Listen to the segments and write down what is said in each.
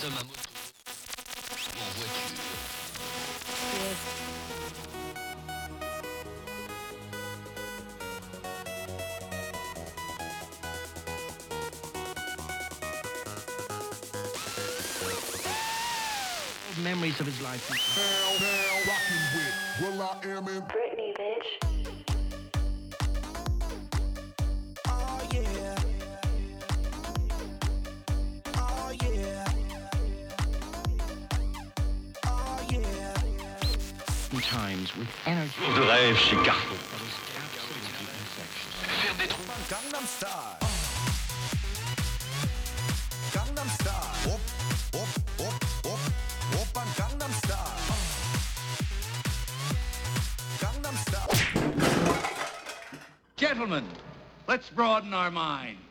sommes à moto ou en voiture. Memories of his life. Hell, hell, rockin' with Will I Am in. Broaden our minds.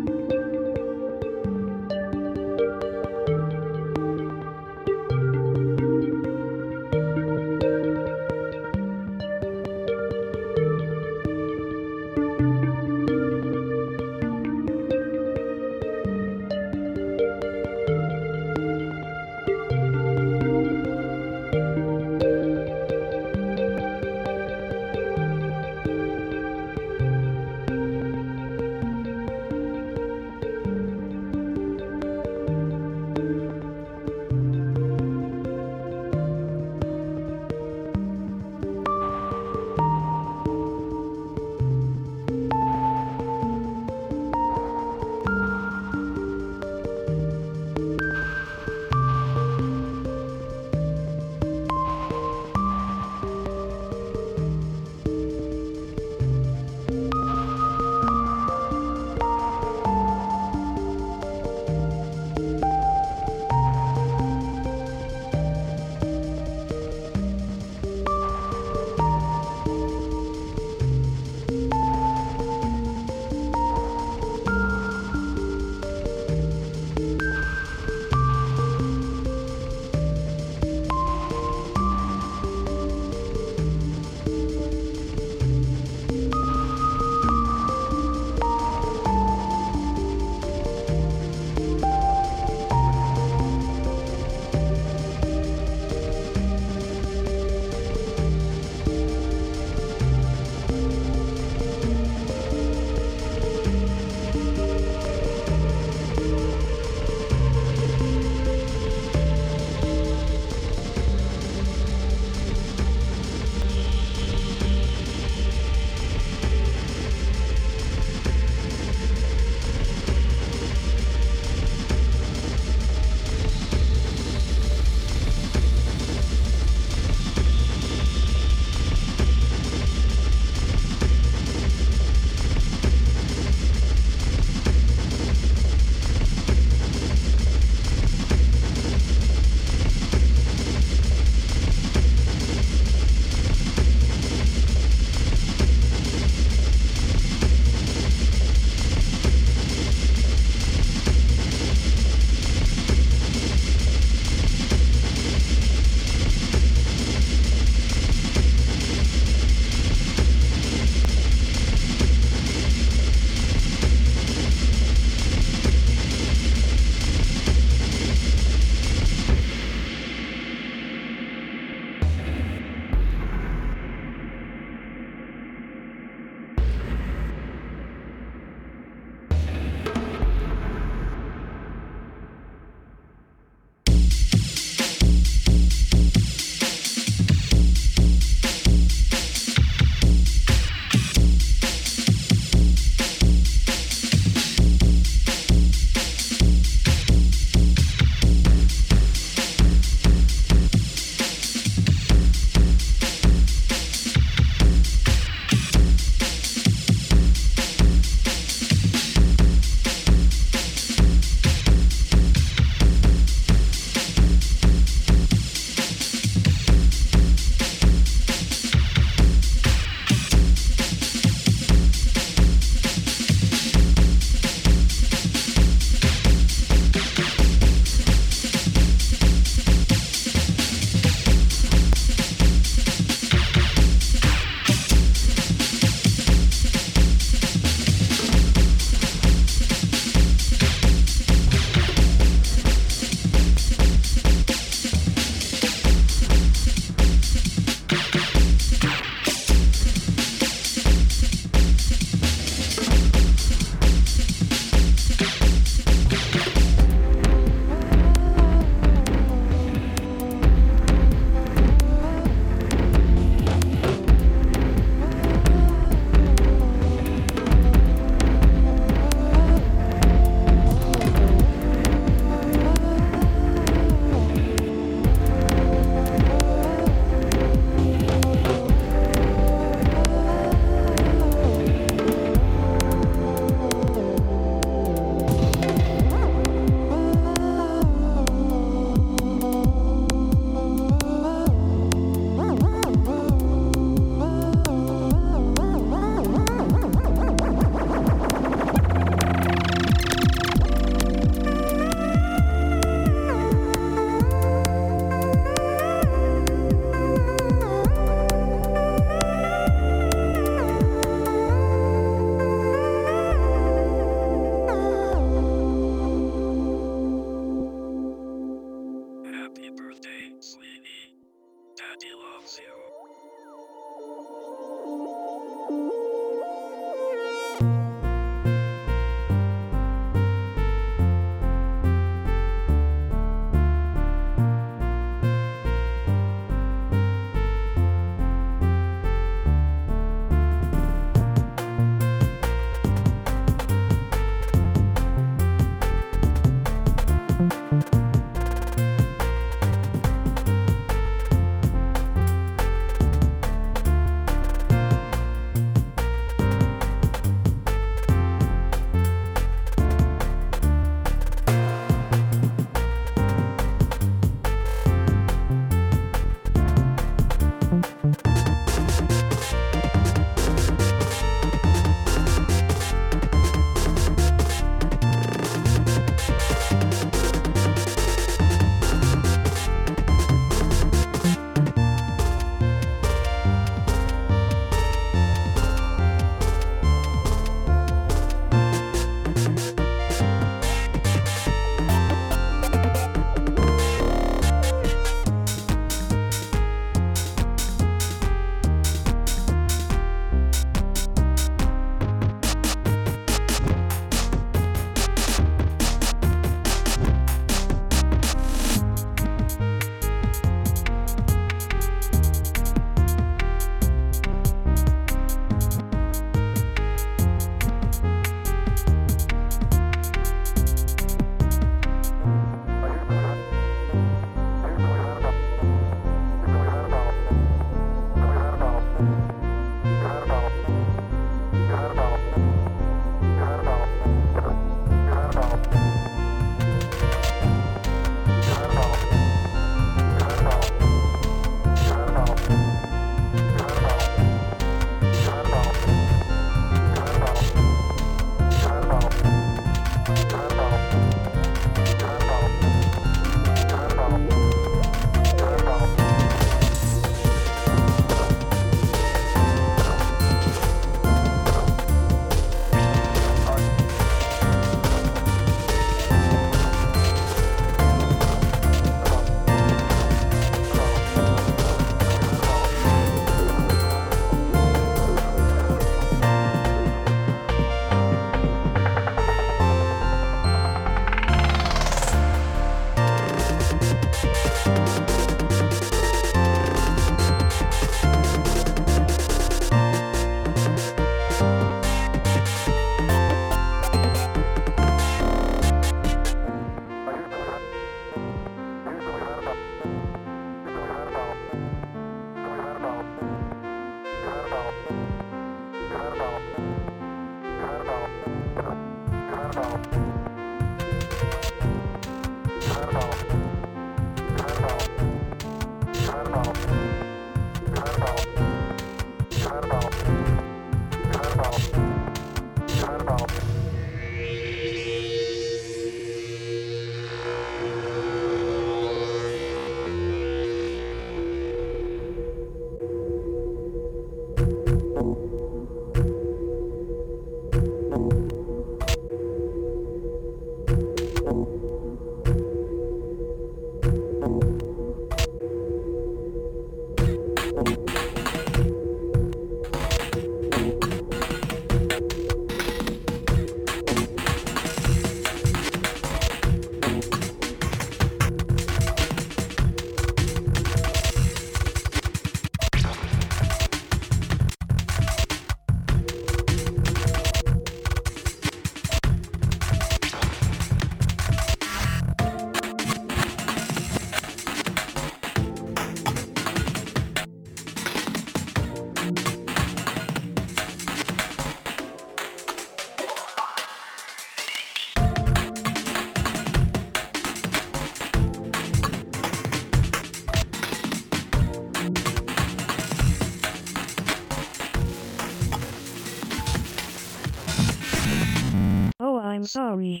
Sorry.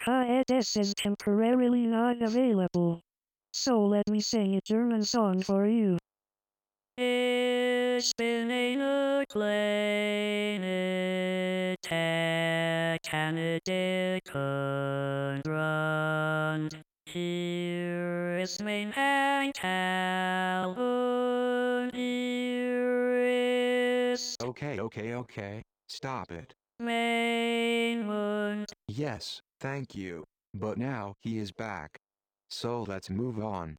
Caedes is temporarily not available. So let me sing a German song for you. Ich bin eine kleine Kanadikerbrand. Hier ist mein Anteil und hier ist Okay, okay, okay. Stop it. Yes, thank you. But now he is back. So let's move on.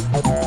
To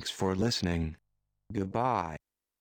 Thanks for listening. Goodbye.